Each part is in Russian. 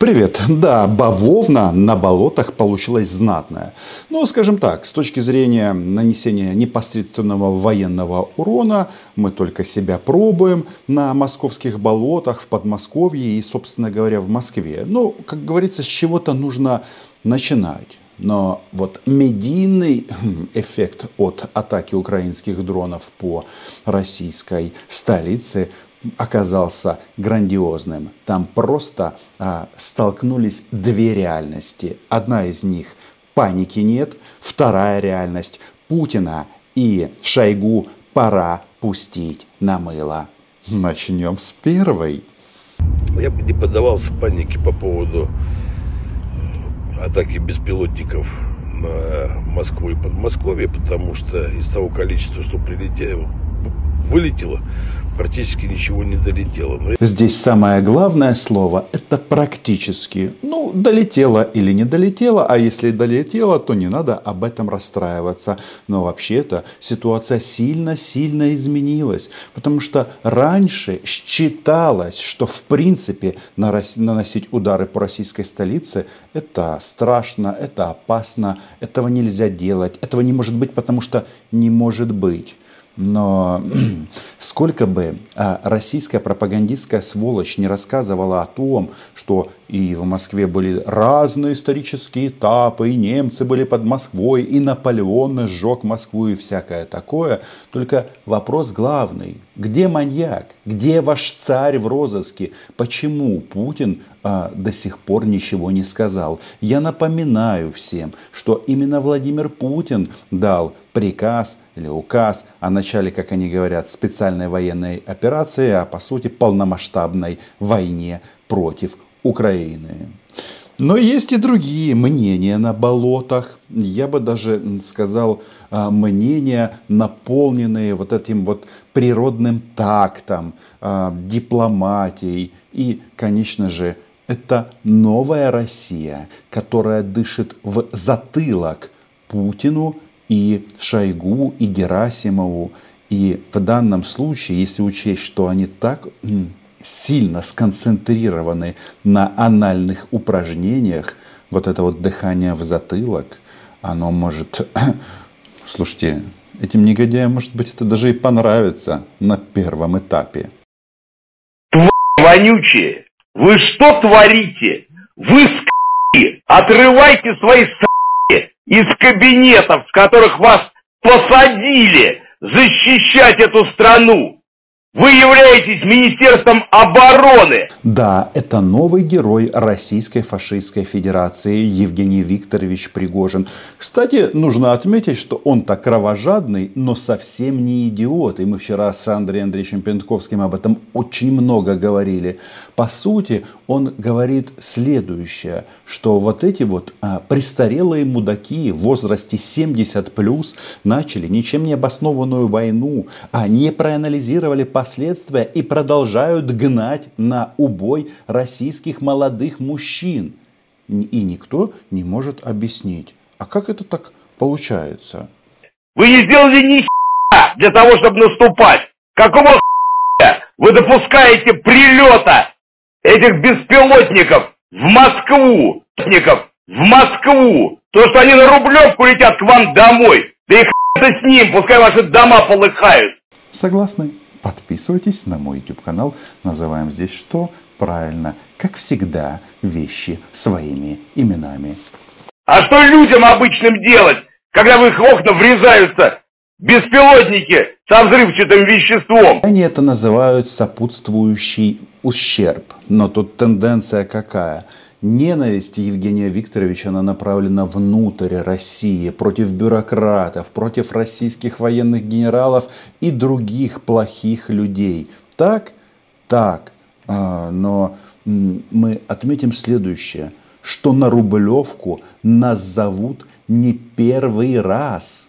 Привет. Да, бавовна на болотах получилась знатная. Но, скажем так, с точки зрения нанесения непосредственного военного урона, мы только себя пробуем на московских болотах, в Подмосковье и, собственно говоря, в Москве. Ну, как говорится, с чего-то нужно начинать. Но вот медийный эффект от атаки украинских дронов по российской столице оказался грандиозным. Там просто а, столкнулись две реальности. Одна из них паники нет, вторая реальность Путина и Шойгу пора пустить на мыло. Начнем с первой. Я бы не поддавался панике по поводу э, атаки беспилотников на Москву и Подмосковье, потому что из того количества, что прилетело, вылетело, практически ничего не долетело. Но... Здесь самое главное слово – это практически. Ну, долетело или не долетело, а если долетело, то не надо об этом расстраиваться. Но вообще-то ситуация сильно-сильно изменилась, потому что раньше считалось, что в принципе наносить удары по российской столице – это страшно, это опасно, этого нельзя делать, этого не может быть, потому что не может быть. Но сколько бы а, российская пропагандистская сволочь не рассказывала о том, что и в Москве были разные исторические этапы, и немцы были под Москвой, и Наполеон сжег Москву и всякое такое, только вопрос главный. Где маньяк? Где ваш царь в розыске? Почему Путин а, до сих пор ничего не сказал? Я напоминаю всем, что именно Владимир Путин дал приказ или указ о начале, как они говорят, специальной военной операции, а по сути полномасштабной войне против Украины. Но есть и другие мнения на болотах. Я бы даже сказал, а, мнения, наполненные вот этим вот природным тактом, а, дипломатией. И, конечно же, это новая Россия, которая дышит в затылок Путину и Шойгу, и Герасимову. И в данном случае, если учесть, что они так сильно сконцентрированы на анальных упражнениях, вот это вот дыхание в затылок, оно может... Слушайте, этим негодяям, может быть, это даже и понравится на первом этапе. Твари вонючие! Вы что творите? Вы с***и! Отрывайте свои с***и из кабинетов, в которых вас посадили защищать эту страну! Вы являетесь Министерством обороны! Да, это новый герой Российской фашистской федерации Евгений Викторович Пригожин. Кстати, нужно отметить, что он-то кровожадный, но совсем не идиот. И мы вчера с Андреем Андреевичем Пентковским об этом очень много говорили. По сути, он говорит следующее, что вот эти вот а, престарелые мудаки в возрасте 70 плюс начали ничем не обоснованную войну, а не проанализировали последствия и продолжают гнать на убой российских молодых мужчин. И никто не может объяснить, а как это так получается? Вы не сделали ни для того, чтобы наступать. Какого вы допускаете прилета этих беспилотников в Москву? В Москву! То, что они на Рублевку летят к вам домой. Да и с ним, пускай ваши дома полыхают. Согласны? Подписывайтесь на мой YouTube канал. Называем здесь что? Правильно, как всегда, вещи своими именами. А что людям обычным делать, когда в их окна врезаются беспилотники со взрывчатым веществом? Они это называют сопутствующий ущерб. Но тут тенденция какая? Ненависть Евгения Викторовича она направлена внутрь России, против бюрократов, против российских военных генералов и других плохих людей. Так? Так. А, но мы отметим следующее, что на Рублевку нас зовут не первый раз.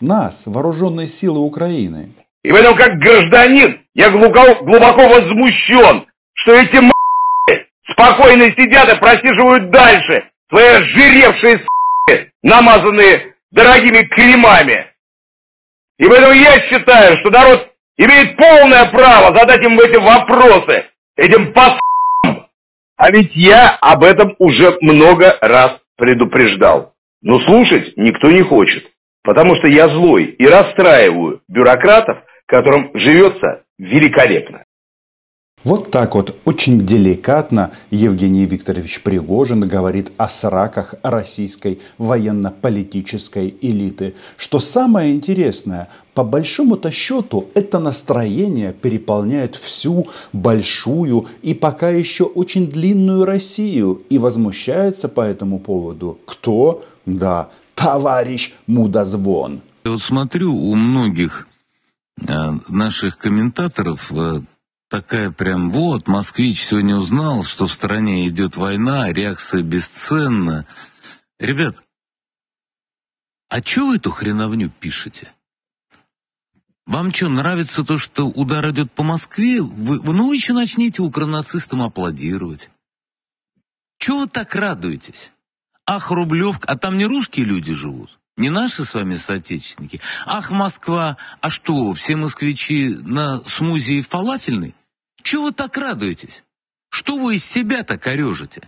Нас, вооруженные силы Украины. И в этом как гражданин я глубоко, глубоко возмущен, что эти спокойно сидят и просиживают дальше свои жиревшие с***и, намазанные дорогими кремами. И поэтому я считаю, что народ имеет полное право задать им эти вопросы, этим пас А ведь я об этом уже много раз предупреждал. Но слушать никто не хочет, потому что я злой и расстраиваю бюрократов, которым живется великолепно. Вот так вот очень деликатно Евгений Викторович Пригожин говорит о сраках российской военно-политической элиты. Что самое интересное, по большому-то счету это настроение переполняет всю большую и пока еще очень длинную Россию. И возмущается по этому поводу кто? Да, товарищ Мудозвон. Я вот смотрю, у многих э, наших комментаторов э, такая прям, вот, москвич сегодня узнал, что в стране идет война, реакция бесценна. Ребят, а что вы эту хреновню пишете? Вам что, нравится то, что удар идет по Москве? Вы, ну, еще начните укронацистам аплодировать. Чего вы так радуетесь? Ах, Рублевка, а там не русские люди живут? Не наши с вами соотечественники? Ах, Москва, а что, все москвичи на смузи фалафельный? Чего вы так радуетесь? Что вы из себя так орежите?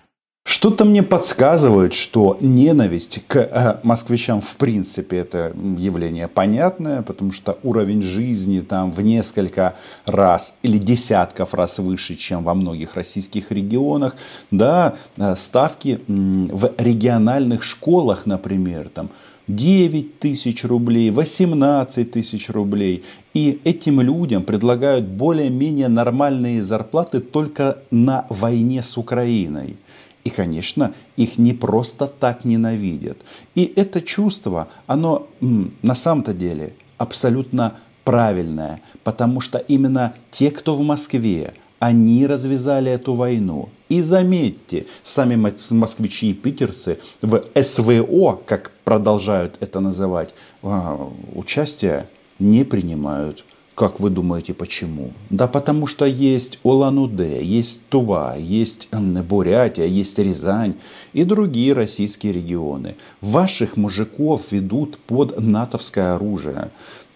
Что-то мне подсказывает, что ненависть к э, москвичам в принципе это явление понятное, потому что уровень жизни там в несколько раз или десятков раз выше, чем во многих российских регионах. Да, э, ставки в региональных школах, например, там 9 тысяч рублей, 18 тысяч рублей. И этим людям предлагают более-менее нормальные зарплаты только на войне с Украиной. И, конечно, их не просто так ненавидят. И это чувство, оно на самом-то деле абсолютно правильное, потому что именно те, кто в Москве, они развязали эту войну. И заметьте, сами москвичи и питерцы в СВО, как продолжают это называть, а, участие не принимают. Как вы думаете, почему? Да потому что есть Улан-Удэ, есть Тува, есть Бурятия, есть Рязань и другие российские регионы. Ваших мужиков ведут под натовское оружие.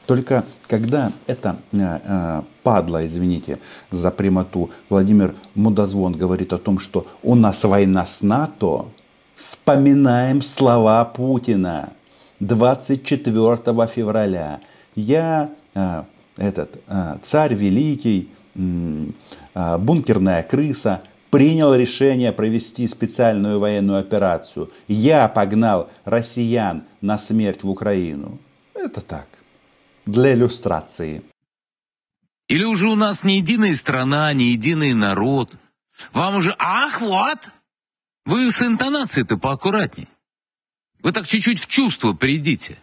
Только когда это э, э, падла, извините за прямоту, Владимир Мудозвон говорит о том, что у нас война с НАТО, вспоминаем слова Путина 24 февраля. Я э, этот царь великий, бункерная крыса, принял решение провести специальную военную операцию. Я погнал россиян на смерть в Украину. Это так для иллюстрации. Или уже у нас не единая страна, не единый народ. Вам уже «Ах, вот!» Вы с интонацией-то поаккуратней. Вы так чуть-чуть в чувство придите.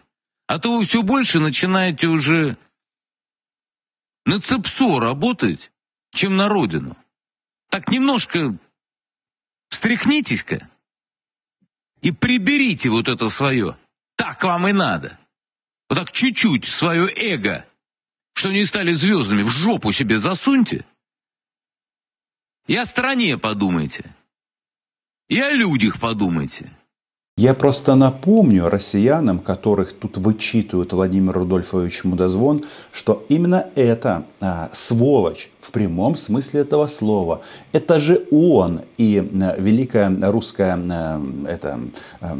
А то вы все больше начинаете уже на цепсо работать, чем на родину. Так немножко встряхнитесь-ка и приберите вот это свое. Так вам и надо вот так чуть-чуть свое эго, что не стали звездами, в жопу себе засуньте. И о стране подумайте. И о людях подумайте. Я просто напомню россиянам, которых тут вычитывают Владимир Рудольфович Мудозвон, что именно эта а, сволочь в прямом смысле этого слова, это же он и а, великая русская а, это, а,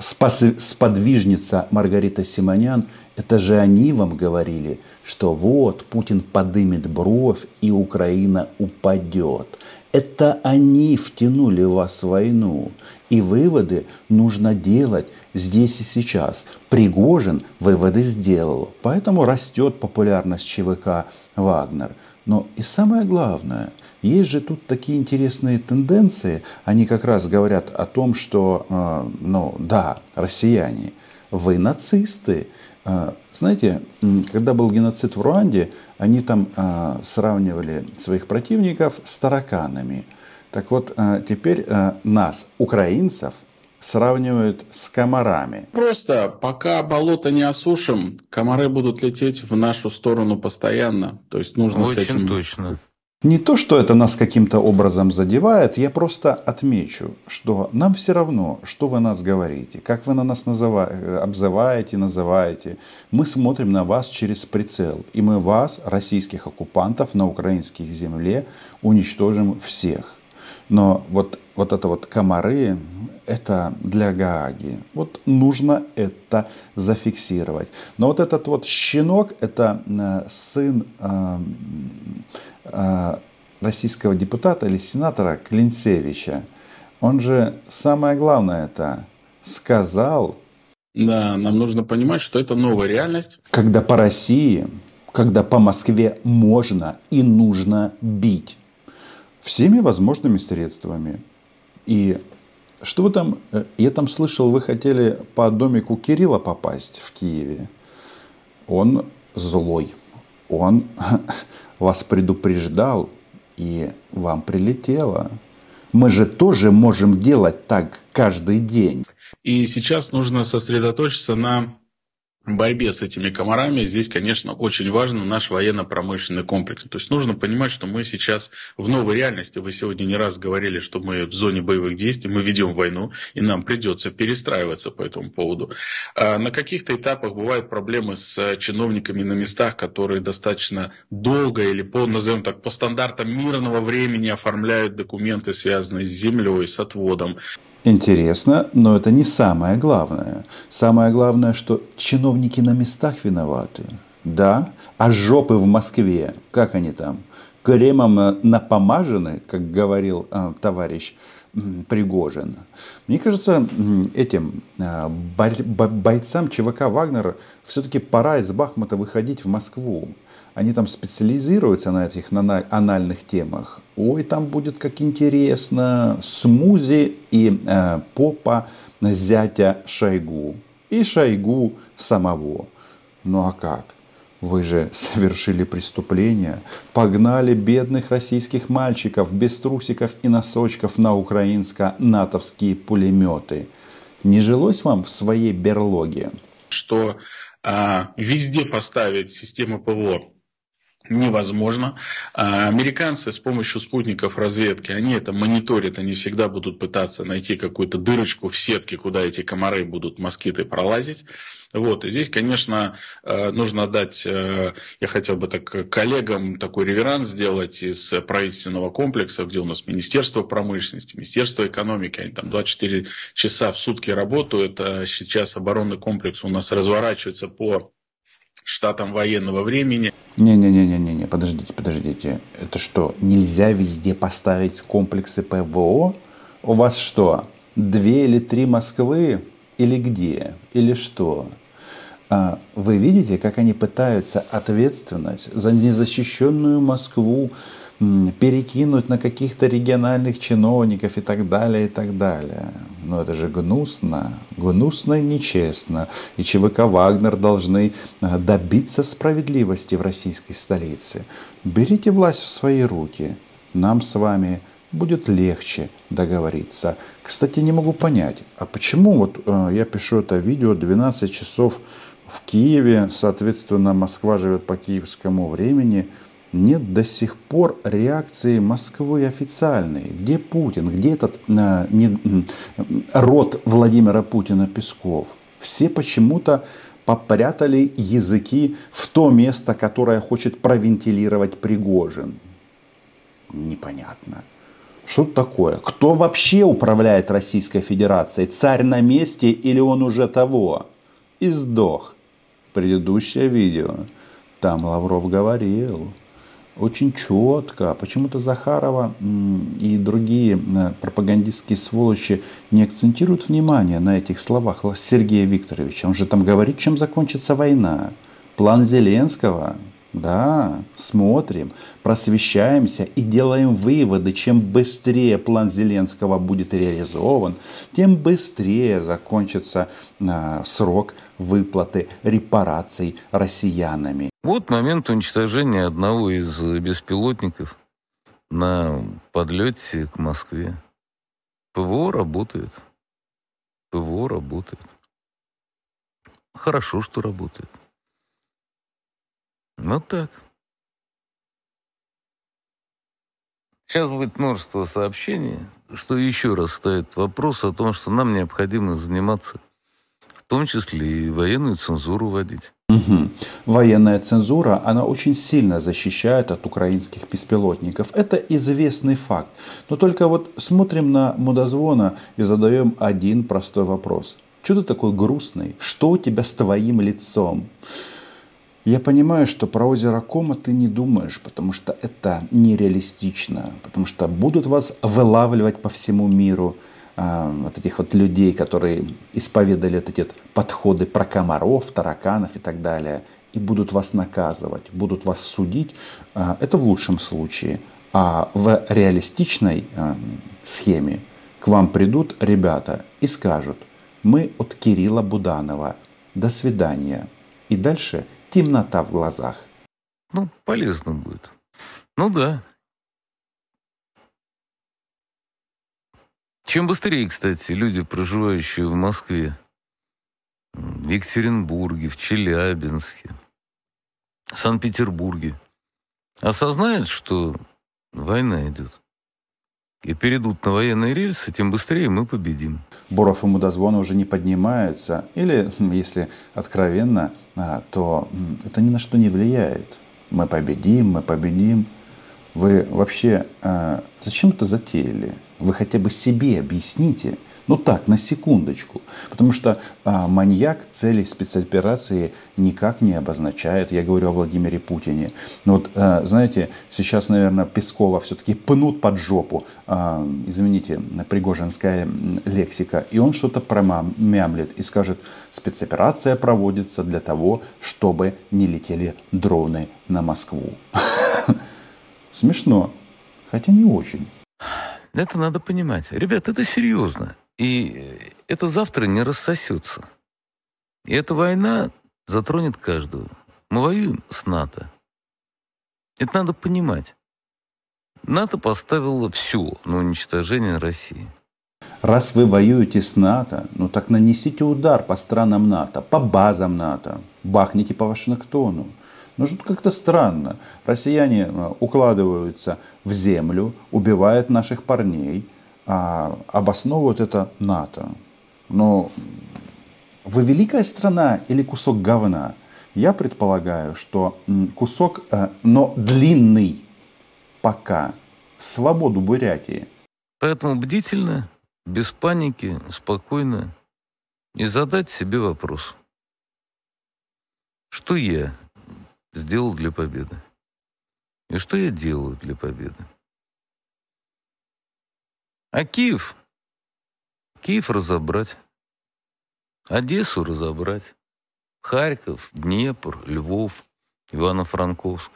спас, сподвижница Маргарита Симонян, это же они вам говорили, что вот Путин подымет бровь и Украина упадет. Это они втянули вас в войну. И выводы нужно делать здесь и сейчас. Пригожин выводы сделал. Поэтому растет популярность ЧВК «Вагнер». Но и самое главное, есть же тут такие интересные тенденции. Они как раз говорят о том, что, э, ну да, россияне, вы нацисты. Э, знаете, когда был геноцид в Руанде, они там э, сравнивали своих противников с тараканами. Так вот, э, теперь нас, украинцев, сравнивают с комарами. Просто пока болото не осушим, комары будут лететь в нашу сторону постоянно. То есть нужно Очень с этим... точно. Не то, что это нас каким-то образом задевает, я просто отмечу, что нам все равно, что вы нас говорите, как вы на нас называете, обзываете, называете. Мы смотрим на вас через прицел, и мы вас, российских оккупантов, на украинских земле уничтожим всех. Но вот, вот это вот комары, это для Гааги. Вот нужно это зафиксировать. Но вот этот вот щенок, это э, сын э, э, российского депутата или сенатора Клинцевича. Он же самое главное это сказал. Да, нам нужно понимать, что это новая реальность. Когда по России, когда по Москве можно и нужно бить всеми возможными средствами. И что вы там, э, я там слышал, вы хотели по домику Кирилла попасть в Киеве. Он злой. Он вас предупреждал, и вам прилетело. Мы же тоже можем делать так каждый день. И сейчас нужно сосредоточиться на борьбе с этими комарами здесь, конечно, очень важен наш военно-промышленный комплекс. То есть нужно понимать, что мы сейчас в новой реальности. Вы сегодня не раз говорили, что мы в зоне боевых действий, мы ведем войну, и нам придется перестраиваться по этому поводу. А на каких-то этапах бывают проблемы с чиновниками на местах, которые достаточно долго или по, назовем так, по стандартам мирного времени оформляют документы, связанные с землей, с отводом. Интересно, но это не самое главное. Самое главное, что чиновники на местах виноваты. Да, а жопы в Москве, как они там, кремом э, напомажены, как говорил э, товарищ Пригожин. Мне кажется, этим э, бойцам ЧВК Вагнера все-таки пора из Бахмута выходить в Москву они там специализируются на этих на анальных темах. Ой, там будет как интересно, смузи и э, попа зятя Шойгу. И Шойгу самого. Ну а как? Вы же совершили преступление, погнали бедных российских мальчиков без трусиков и носочков на украинско-натовские пулеметы. Не жилось вам в своей берлоге? Что а, везде поставить систему ПВО невозможно. А американцы с помощью спутников разведки, они это мониторят, они всегда будут пытаться найти какую-то дырочку в сетке, куда эти комары будут, москиты пролазить. Вот. И здесь, конечно, э, нужно дать, э, я хотел бы так коллегам такой реверанс сделать из правительственного комплекса, где у нас Министерство промышленности, Министерство экономики, они там 24 часа в сутки работают, а сейчас оборонный комплекс у нас разворачивается по штатам военного времени. Не-не-не-не-не, подождите, подождите. Это что, нельзя везде поставить комплексы ПВО? У вас что, две или три Москвы? Или где? Или что? А, вы видите, как они пытаются ответственность за незащищенную Москву перекинуть на каких-то региональных чиновников и так далее, и так далее. Но это же гнусно, гнусно и нечестно. И ЧВК «Вагнер» должны а, добиться справедливости в российской столице. Берите власть в свои руки. Нам с вами будет легче договориться. Кстати, не могу понять, а почему вот э, я пишу это видео 12 часов в Киеве, соответственно, Москва живет по киевскому времени – нет до сих пор реакции Москвы официальной. Где Путин? Где этот э, не, род Владимира Путина Песков? Все почему-то попрятали языки в то место, которое хочет провентилировать Пригожин. Непонятно. Что такое? Кто вообще управляет Российской Федерацией? Царь на месте или он уже того? И сдох. Предыдущее видео. Там Лавров говорил, очень четко. Почему-то Захарова и другие э, пропагандистские сволочи не акцентируют внимание на этих словах Сергея Викторовича. Он же там говорит, чем закончится война. План Зеленского. Да, смотрим, просвещаемся и делаем выводы. Чем быстрее план Зеленского будет реализован, тем быстрее закончится э, срок выплаты репараций россиянами. Вот момент уничтожения одного из беспилотников на подлете к Москве. ПВО работает. ПВО работает. Хорошо, что работает. Вот так. Сейчас будет множество сообщений, что еще раз ставит вопрос о том, что нам необходимо заниматься, в том числе и военную цензуру вводить. Угу. Военная цензура, она очень сильно защищает от украинских беспилотников. Это известный факт. Но только вот смотрим на мудозвона и задаем один простой вопрос. Что ты такой грустный? Что у тебя с твоим лицом? Я понимаю, что про озеро Кома ты не думаешь, потому что это нереалистично, потому что будут вас вылавливать по всему миру, а, вот этих вот людей, которые исповедали вот эти подходы про комаров, тараканов и так далее, и будут вас наказывать, будут вас судить, а, это в лучшем случае. А в реалистичной а, схеме к вам придут ребята и скажут, мы от Кирилла Буданова, до свидания. И дальше – темнота в глазах. Ну, полезно будет. Ну да. Чем быстрее, кстати, люди, проживающие в Москве, в Екатеринбурге, в Челябинске, в Санкт-Петербурге, осознают, что война идет, и перейдут на военные рельсы, тем быстрее мы победим. Боров и Мудозвона уже не поднимаются, или, если откровенно, а, то это ни на что не влияет. Мы победим, мы победим. Вы вообще а, зачем это затеяли? Вы хотя бы себе объясните, ну так, на секундочку. Потому что а, маньяк цели спецоперации никак не обозначает. Я говорю о Владимире Путине. Но вот, а, знаете, сейчас, наверное, Пескова все-таки пнут под жопу. А, извините, пригожинская лексика. И он что-то промямлит и скажет, спецоперация проводится для того, чтобы не летели дроны на Москву. Смешно, хотя не очень. Это надо понимать. Ребят, это серьезно. И это завтра не рассосется. И эта война затронет каждого. Мы воюем с НАТО. Это надо понимать. НАТО поставило все на уничтожение России. Раз вы воюете с НАТО, ну так нанесите удар по странам НАТО, по базам НАТО, бахните по Вашингтону. Ну что как-то странно. Россияне э, укладываются в землю, убивают наших парней, а, обосновывают это НАТО. Но вы великая страна или кусок говна? Я предполагаю, что кусок, э, но длинный пока. Свободу Бурятии. Поэтому бдительно, без паники, спокойно и задать себе вопрос. Что я сделал для победы? И что я делаю для победы? А Киев? Киев разобрать. Одессу разобрать. Харьков, Днепр, Львов, Ивано-Франковск.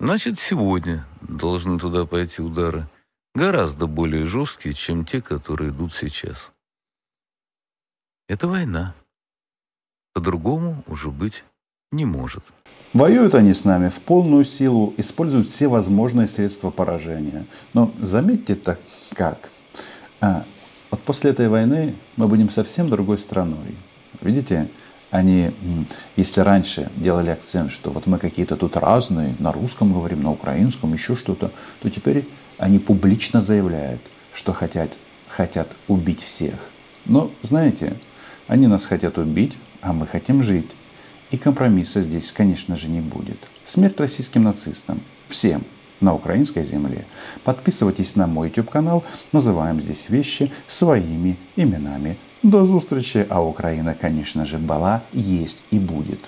Значит, сегодня должны туда пойти удары гораздо более жесткие, чем те, которые идут сейчас. Это война. По-другому уже быть не может. Воюют они с нами в полную силу, используют все возможные средства поражения. Но заметьте так как. А, вот после этой войны мы будем совсем другой страной. Видите, они, если раньше делали акцент, что вот мы какие-то тут разные, на русском говорим, на украинском, еще что-то, то теперь они публично заявляют, что хотят, хотят убить всех. Но, знаете, они нас хотят убить, а мы хотим жить. И компромисса здесь, конечно же, не будет. Смерть российским нацистам. Всем на украинской земле. Подписывайтесь на мой YouTube канал. Называем здесь вещи своими именами. До встречи. А Украина, конечно же, была, есть и будет.